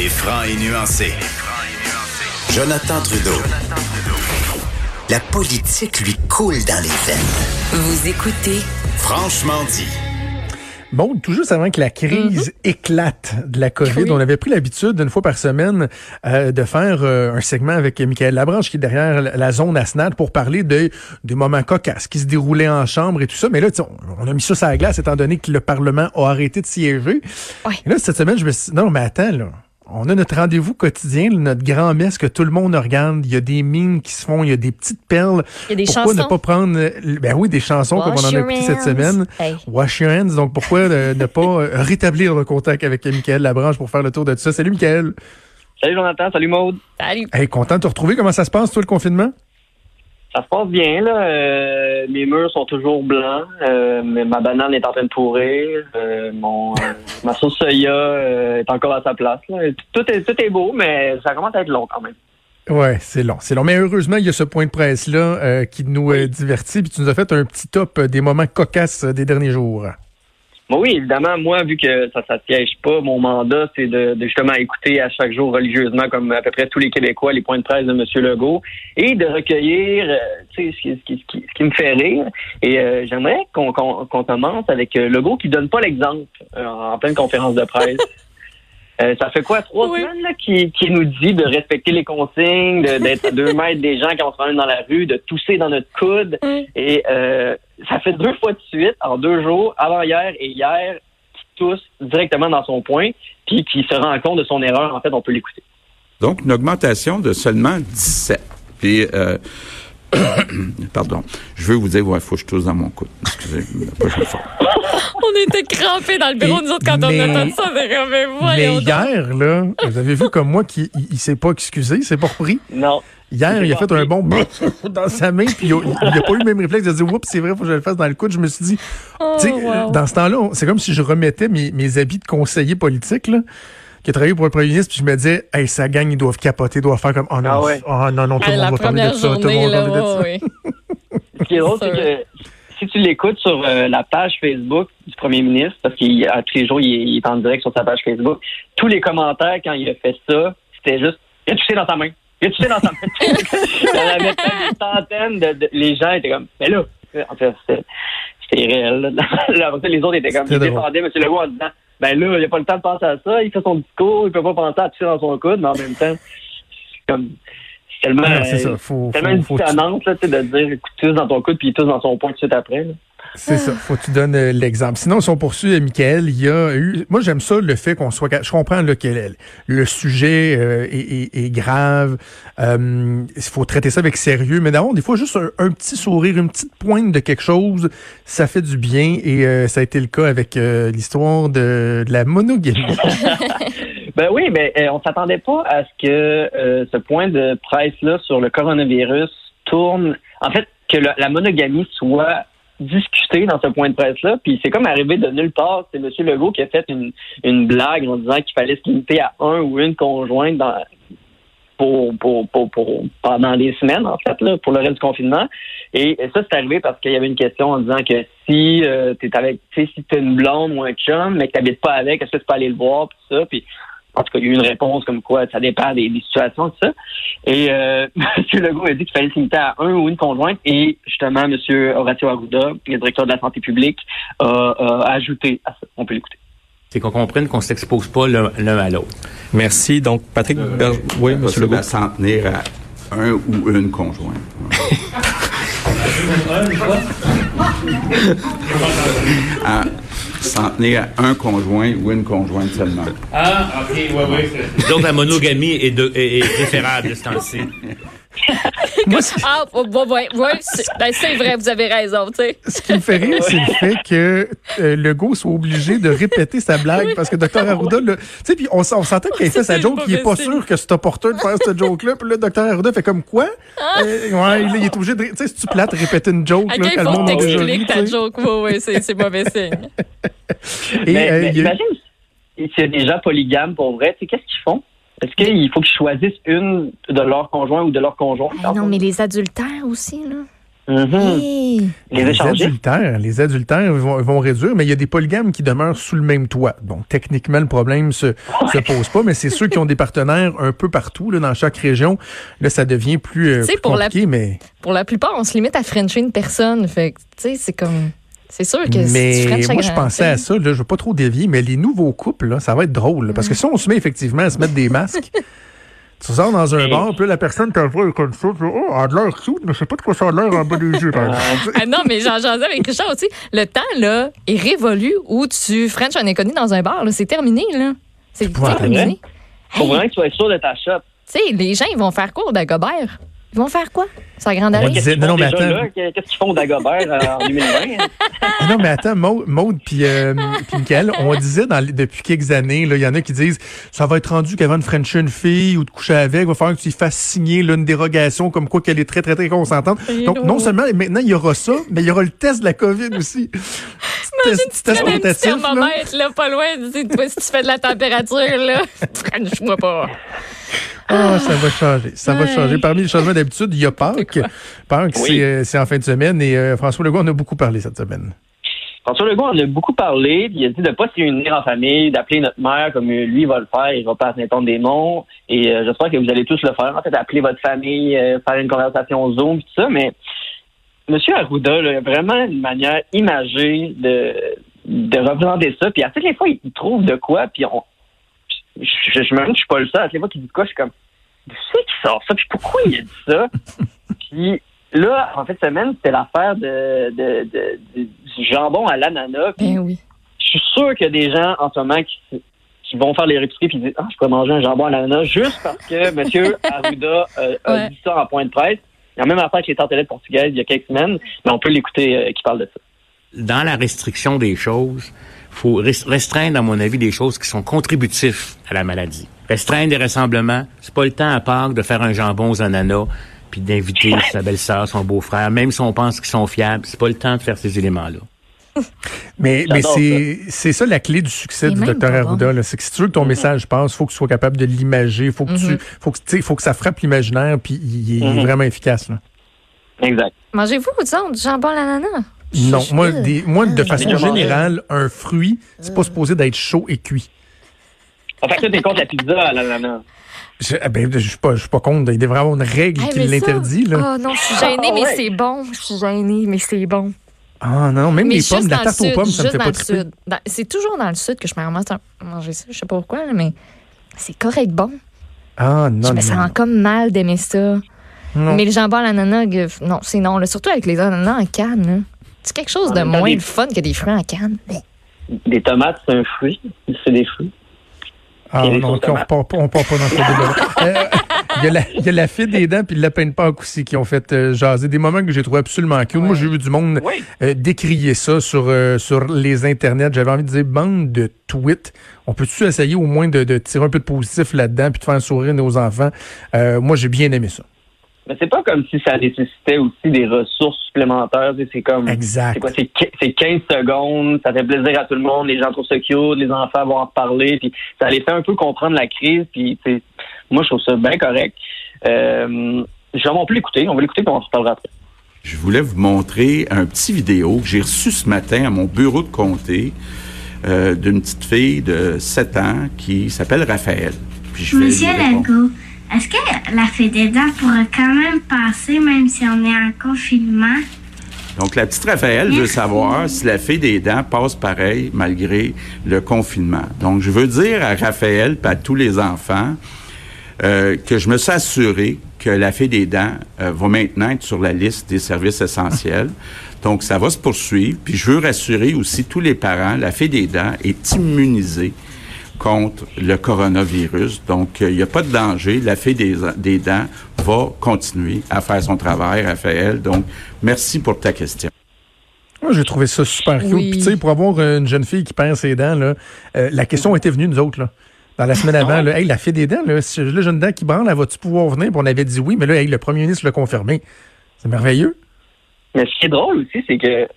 Il est franc et nuancé. Jonathan Trudeau. La politique lui coule dans les veines. Vous écoutez Franchement dit. Bon, tout juste avant que la crise éclate de la COVID, on avait pris l'habitude d'une fois par semaine euh, de faire euh, un segment avec Michael Labranche qui est derrière la, zone ASNAD pour parler de, des moments cocasses qui se déroulaient en chambre et tout ça. Mais là, on, on a mis ça sur la glace étant donné que le Parlement a arrêté de siéger. Ouais. Et là, cette semaine, je me suis dit, non, mais attends, là. On a notre rendez-vous quotidien, notre grand-messe que tout le monde regarde. Il y a des mines qui se font, il y a des petites perles. Il y a des pourquoi chansons. ne pas prendre, euh, ben oui, des chansons comme on en a écouté cette semaine. Hey. Wash your hands. Donc, pourquoi euh, ne pas euh, rétablir le contact avec Michael Labranche pour faire le tour de tout ça? Salut, Michael. Salut Jonathan, salut Maude. Salut. Hey, content de te retrouver. Comment ça se passe, toi, le confinement? Ça se passe bien, là. Euh, mes murs sont toujours blancs. Euh, ma banane est en train de pourrir. Euh, mon, euh, ma sauce soya euh, est encore à sa place. Là. Tout est, tout est beau, mais ça commence à être long quand même. Ouais, c'est long, c'est long. Mais heureusement, il y a ce point de presse-là euh, qui nous divertit. Puis tu nous as fait un petit top des moments cocasses des derniers jours. Oui, évidemment, moi, vu que ça ne siège pas, mon mandat, c'est de, de justement écouter à chaque jour religieusement, comme à peu près tous les Québécois, les points de presse de M. Legault, et de recueillir euh, ce, qui, ce, qui, ce, qui, ce qui me fait rire. Et euh, j'aimerais qu'on commence avec euh, Legault qui donne pas l'exemple euh, en pleine conférence de presse. Euh, ça fait quoi, trois Oui. semaines là, qui, qui nous dit de respecter les consignes, de- d'être à deux mètres des gens quand on se promène dans la rue, de tousser dans notre coude? Mm. Et euh, ça fait deux fois de suite, en deux jours, avant-hier et hier, qui tousse directement dans son point, puis qui se rend compte de son erreur. En fait, on peut l'écouter. Donc, une augmentation de seulement 17. Puis, euh, pardon, je veux vous dire, il faut que je tousse dans mon coude. Excusez, la prochaine fois. On était crampés dans le bureau, Et- nous autres, quand mais- on a entendu ça. Mais, mais hier, là, vous avez vu comme moi qu'il il, il s'est pas excusé, il s'est pas repris? Non. Hier, il a fait un bon dans sa main, puis il a, il a pas eu le même réflexe de dire Oups, c'est vrai, faut que je le fasse dans le coude. Je me suis dit, Oh, tu sais, wow. dans ce temps-là, c'est comme si je remettais mes, mes habits de conseiller politique, là, qui a travaillé pour le premier ministre, puis je me disais, hey, sa gang, ils doivent capoter, ils doivent faire comme, oh non, Ah ouais. oh non, non, tout le monde va parler de ça, tout le monde va parler de ça. ouais. Ce qui est drôle, c'est que si tu l'écoutes sur euh, la page Facebook du premier ministre, parce qu'à tous les jours, il est, il est en direct sur sa page Facebook, tous les commentaires quand il a fait ça, c'était juste Il a touché dans sa main. Il a touché dans sa main. Il y en avait des centaines de, de- Les gens étaient comme Mais là, en fait, c'était ça, les autres étaient comme Ils défendaient M. Legault en disant Ben là, il n'a pas le temps de penser à ça, il fait son discours, il peut pas penser à toucher dans son coude, mais en même temps, c'est comme c'est tellement, Ah, ça, faut, tellement faut, une faut, dissonance là, tu sais, de dire écoute, tous dans ton coude, puis il touche dans son poing tout de suite après. là. C'est ça, faut que tu donnes euh, l'exemple. Sinon, si on poursuit, euh, Michael, il y a eu... Moi, j'aime ça, le fait qu'on soit... Je comprends là, que le, le sujet euh, est, est- est grave. Euh, Il faut traiter ça avec sérieux. Mais d'abord, des fois, juste un, un petit sourire, une petite pointe de quelque chose, ça fait du bien. Et euh, ça a été le cas avec euh, l'histoire de, de la monogamie. Ben oui, mais on s'attendait pas à ce que euh, ce point de presse-là sur le coronavirus tourne. En fait, que le- la monogamie soit discutée dans ce point de presse-là. Puis c'est comme arrivé de nulle part. C'est M. Legault qui a fait une, une blague en disant qu'il fallait se limiter à un ou une conjointe dans, pour, pour, pour, pendant des semaines, en fait, là, pour le reste du confinement. Et, ça, c'est arrivé parce qu'il y avait une question en disant que si euh, t'es avec, si t'as une blonde ou un chum, mais que t'habites pas avec, est-ce que tu peux aller le voir, puis ça, puis en tout cas, il y a eu une réponse comme quoi ça dépend des, des situations, tout ça. Et euh, M. Legault a dit qu'il fallait se limiter à un ou une conjointe. Et justement, M. Horacio Arruda, le directeur de la santé publique, a, a ajouté à ça. On peut l'écouter. C'est qu'on comprenne qu'on s'expose pas l'un à l'autre. Merci. Donc, Patrick Ber- Oui, M. Legault. à s'en tenir à un ou une conjointe. à s'en tenir à un conjoint ou une conjointe seulement. Ah, ok, ouais, ouais. Donc la monogamie est, de, est, est préférable de ce temps-ci. Moi, Ah, ouais, ouais, ouais, c'est ben, c'est vrai, vous avez raison, tu sais. ce qui me fait rire, c'est le fait que euh, Legault soit obligé de répéter sa blague parce que Dr. Arruda, sais, puis on, on s'entend qu'il a fait sa joke, le il est pas sûr que c'est opportun de faire cette joke-là. Puis là, Dr. Arruda fait comme quoi? Ah! Euh, ouais, là, il est obligé de. Tu sais, si tu plates, répéter une joke, À là, le faut tu ta joke? Ouais, ouais, c'est c'est mauvais signe. Et, mais, euh, mais il y a- imagine s'il y a des gens polygames pour vrai, tu sais, qu'est-ce qu'ils font? Est-ce qu'il faut qu'ils choisissent une de leurs conjoints ou de leurs conjoints? Ah non, mais les adultères aussi, là. Mhm. Hey. Les adultères, les adultères vont, vont réduire, mais il y a des polygames qui demeurent sous le même toit. Donc, techniquement, le problème se, se pose pas, mais c'est ceux qui ont des partenaires un peu partout, là, dans chaque région. Là, ça devient plus, euh, plus pour la- compliqué, mais, Pour la plupart, on se limite à Frencher une personne. Fait que, tu sais, c'est comme. C'est sûr que si mais tu French moi, je pensais à ça, là, je veux pas trop dévier, mais les nouveaux couples, là, ça va être drôle, là, parce que si on se met effectivement à se mettre des masques, tu sors dans un bar, puis la personne te voit comme ça, puis, oh, elle a de l'air cute, mais je sais pas de quoi ça a l'air en bas des yeux, exemple. Ah non, mais j'en jasais avec Richard aussi. Le temps, là, est révolu où tu French un inconnu dans un bar. là. C'est terminé, là. C'est terminé. Faut Hey, vraiment que tu sois sûr de ta shop. tu sais, les gens, ils vont faire quoi au Dagobert? Ils vont faire quoi? Ça grande allée? disait- non, mais attends. Qu'est-ce qu'ils font au Dagobert euh, en 2020? Ah Non, mais attends, Maud, Maud puis euh, Michael, on disait dans, depuis quelques années, là, il y en a qui disent ça va être rendu qu'avant de frencher une fille ou de coucher avec, il va falloir que tu y fasses signer là, une dérogation comme quoi qu'elle est très, très, très consentante. Donc, non seulement maintenant, il y aura ça, mais il y aura le test de la COVID aussi. Test Tu mets un petit thermomètre, là, pas loin. Tu sais, toi, si tu fais de la température, là, French-moi pas. Ah, ça va changer. Ça va changer. Parmi les changements d'habitude, il y a Pâques. Pâques, Oui. c'est, euh, c'est en fin de semaine et euh, François Legault en a beaucoup parlé cette semaine. François Legault en a beaucoup parlé, puis il a dit de ne pas s'y unir en famille, d'appeler notre mère comme lui va le faire, il va pas à Saint-Anne-des-Monts, et euh, j'espère que vous allez tous le faire, en fait, appeler votre famille, euh, faire une conversation Zoom, tout ça, mais M. Arruda, là, a vraiment une manière imagée de, de représenter ça, puis à toutes les fois, il trouve de quoi, puis on, je, je, je me que je suis pas le seul, à toutes les fois qu'il dit quoi, je suis comme, d'où c'est qu'il sort ça, puis pourquoi il a dit ça? puis là, en fin de semaine, c'était l'affaire de, de, de- de- du jambon à l'ananas, puis Ben oui. je suis sûr qu'il y a des gens en ce moment qui, qui vont faire les épiceries puis disent Ah, je pourrais manger un jambon à l'ananas juste parce que M. Arruda euh, a Ouais. dit ça en point de presse. Il y a même affaire avec les tartelettes portugaises il y a quelques semaines, mais on peut l'écouter euh, qui parle de ça. Dans la restriction des choses, faut res- restreindre, à mon avis, des choses qui sont contributifs à la maladie. Restreindre des rassemblements, c'est pas le temps à Pâques de faire un jambon aux ananas puis d'inviter sa belle-sœur, son beau-frère, même si on pense qu'ils sont fiables, c'est pas le temps de faire ces éléments-là. Mais, c'est ça la clé du succès du pas Arruda. C'est que si tu veux que ton message passe, faut que tu sois capable de l'imager. Faut que tu, faut que, sais, faut que ça frappe l'imaginaire, puis il, il est Mhm. vraiment efficace. Là. Exact. Mangez-vous, disons, du jambon à l'ananas? Non, moi, je- des, moi de Ah, façon générale, un fruit, c'est pas supposé d'être chaud et cuit. En fait, t'es contre la pizza à l'ananas. Je, ah ben, je suis pas, je suis pas contre. Il devrait y avoir une règle Hey, qui l'interdit. là. Oh non, je suis gênée, Ah, mais ouais. c'est bon. Je suis gênée, mais c'est bon. Ah non, même mais les pommes, la tarte aux pommes, ça me juste fait dans pas le triper. C'est toujours dans le sud que je me ramasse à manger ça. Je sais pas pourquoi, mais c'est correct bon. Ah non, je me non, sens comme mal d'aimer ça. non. Mais le jambon à l'ananas, non, c'est non. là. surtout avec les ananas en canne. là. C'est quelque chose de temps, moins des- fun que des fruits en canne. Des tomates, c'est un fruit. C'est des fruits. Ah non, on tomates. part part pas dans ce débat-là. Il y, a la- il y a la fée des dents puis le lapin de Pâques aussi qui ont fait euh, jaser des moments que j'ai trouvé absolument cute. Moi, j'ai vu du monde Oui. euh, décrier ça sur, euh, sur les internets. J'avais envie de dire bande de tweets. On peut-tu essayer au moins de, de tirer un peu de positif là-dedans puis de faire sourire nos enfants? Moi, j'ai bien aimé ça. Mais c'est pas comme si ça nécessitait aussi des ressources supplémentaires. C'est comme. Exact. C'est quoi? C'est qui- c'est 15 secondes, ça fait plaisir à tout le monde, les gens trouvent ça cute, les enfants vont en parler, puis ça les fait un peu comprendre la crise, puis moi je trouve ça bien correct. Euh, on peut l'écouter, on va l'écouter puis on en reparlera après. Je voulais vous montrer un petit vidéo que j'ai reçu ce matin à mon bureau de comté euh, d'une petite fille de 7 ans qui s'appelle Raphaël. Puis je vais Monsieur. Legault, est-ce que la fée des dents pourrait quand même passer même si on est en confinement? Donc, la petite Raphaël veut savoir si la fée des dents passe pareil malgré le confinement. Donc, je veux dire à Raphaël et à tous les enfants euh, que je me suis assuré que la fée des dents euh, va maintenant être sur la liste des services essentiels. Donc, ça va se poursuivre. Puis, je veux rassurer aussi tous les parents, la fée des dents est immunisée contre le coronavirus. Donc, euh, il n'y a pas de danger. La fée des, des dents va continuer à faire son travail, Raphaël. Donc, merci pour ta question. Moi, j'ai trouvé ça super cute. Oui. Puis, tu sais, pour avoir une jeune fille qui perd ses dents, là, euh, la question était venue, nous autres, là. Dans la semaine avant, là, hey, la fée des dents, là, si là, j'ai une dent qui branle, elle va-tu pouvoir venir? Puis on avait dit oui, mais là, hey, le premier ministre l'a confirmé. C'est merveilleux. Mais ce qui est drôle aussi, c'est que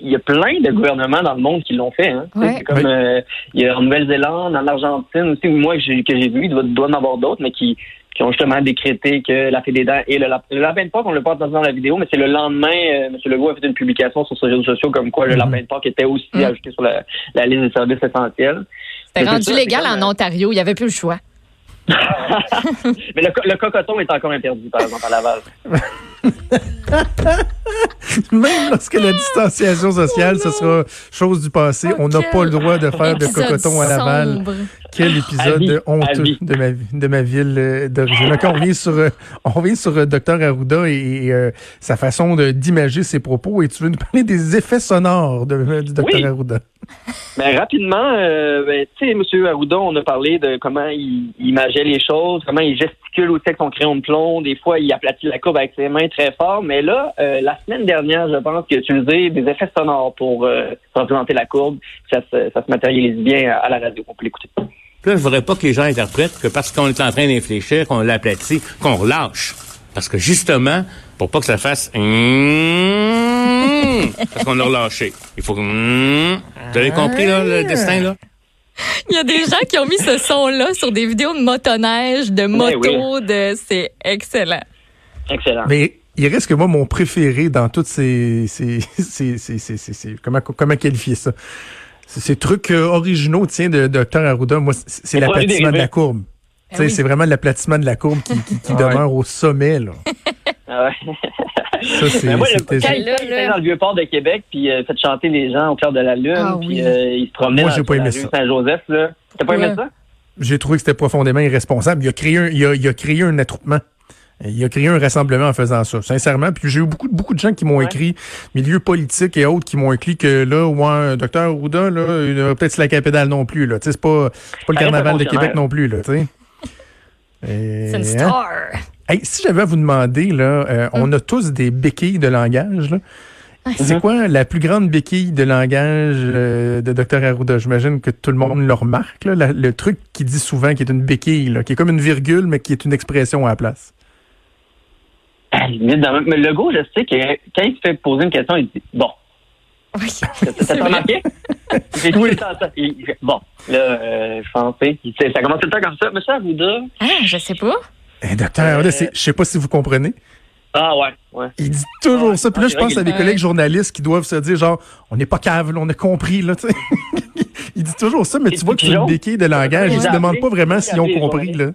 il y a plein de gouvernements dans le monde qui l'ont fait. Hein. Ouais. C'est comme euh, il y a en Nouvelle-Zélande, en Argentine aussi, ou moi que j'ai vu, il doit, doit en avoir d'autres, mais qui, qui ont justement décrété que la fée des dents et le, lap- le lapin de Pâques, on l'a pas entendu dans la vidéo, mais c'est le lendemain, euh, M. Legault a fait une publication sur ses réseaux sociaux comme quoi le Mhm. lapin de Pâques était aussi Mhm. ajouté sur la, la liste des services essentiels. C'était rendu légal en euh, Ontario. Il n'y avait plus le choix. Mais le, le cocoton est encore interdit, par exemple, à Laval. Même lorsque la distanciation sociale, ce sera chose du passé, on n'a pas le droit de faire de cocoton à Laval. sombre. Quel À épisode vie, honteux de ma, de ma ville euh, d'origine. On revient sur, euh, on revient sur euh, Dr Arruda et, et, euh, sa façon d'imager ses propos. Et tu veux nous parler des effets sonores de, du Dr Oui. Arruda? Ben, rapidement, euh, ben, tu sais, M. Arruda, on a parlé de comment il, imageait les choses, comment il gesticule aussi avec son crayon de plomb. Des fois, il aplatit la courbe avec ses mains très fort. Mais là, euh, la semaine dernière, je pense qu'il a utilisé des effets sonores pour représenter la courbe. Ça se, ça se matérialise bien à, à la radio. On peut l'écouter. Puis là, je voudrais pas que les gens interprètent que parce qu'on est en train d'infléchir, qu'on l'aplatit, qu'on relâche. Parce que justement, pour pas que ça fasse parce qu'on a relâché. Il faut que Vous avez compris là, le destin là? Il y a des gens qui ont mis ce son-là sur des vidéos de motoneige, de moto, de c'est excellent. Excellent. Mais il reste que moi, mon préféré dans toutes ces, ces, ces, ces, ces- ces- ces- comment, comment qualifier ça? Ces, trucs euh, originaux, tiens, de Dr Arruda, moi, c'est- l'aplatissement de la courbe. Tu sais, oui. C'est vraiment l'aplatissement de la courbe qui, qui, qui Ah ouais. demeure au sommet. Là. Ah ouais. Ça, c'est Ben, moi, le- quand il était dans le vieux port de Québec, puis euh, fait chanter les gens au cœur de la lune, Ah puis oui. euh, il se promenait Moi, dans j'ai pas la aimé rue. Saint-Joseph. là. T'as pas aimé Ouais. ça? J'ai trouvé que c'était profondément irresponsable. Il a créé un, il a, il a créé un attroupement. Il a créé un rassemblement en faisant ça, sincèrement. Puis j'ai eu beaucoup, beaucoup de gens qui m'ont Ouais. écrit, milieux politiques et autres, qui m'ont écrit que là, ouais, docteur Arruda, là, il a peut-être la pédale non plus. Là. Tu sais, C'est pas, c'est pas le carnaval de Québec non plus. Là. Et, C'est une hein? star. Hey, si j'avais à vous demander, là, euh, on a tous des béquilles de langage. Là. C'est quoi la plus grande béquille de langage euh, de Dr Arruda? J'imagine que tout le monde le remarque. Là, la- le truc qu'il dit souvent, qui est une béquille, là, qui est comme une virgule, mais qui est une expression à la place. Ah, limite dans le- Mais le gars, je sais que quand il se fait poser une question, il dit Bon. Oui. T'as remarqué? Ça. Il- Bon, là, euh, je pensais. Ça commence tout le temps comme ça. Monsieur Arruda? Ah, je sais pas. Eh, Dr Arruda, c'est- je sais pas si vous comprenez. Ah ouais, ouais. Il dit toujours Ouais. ça. Puis là, Ah, je pense à des collègues journalistes qui doivent se dire genre, on n'est pas cave, là, on a compris. Là, tu sais. il dit toujours ça, mais tu vois que c'est une béquille de langage. Ouais. Il se demande pas vraiment s'ils ont compris. Là.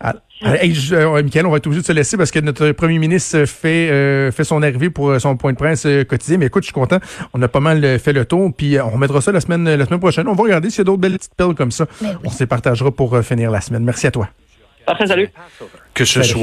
Ah, ah, hey, je- euh, Michael, on va être obligé de se laisser parce que notre premier ministre fait euh, fait son arrivée pour euh, son point de presse euh, quotidien. Mais écoute, je suis content. On a pas mal euh, fait le tour. Puis euh, on remettra ça la semaine la semaine prochaine. On va regarder s'il y a d'autres belles petites perles comme ça. Oui. On se les partagera pour euh, finir la semaine. Merci à toi. Parfait, salut. Que ce Salut. soit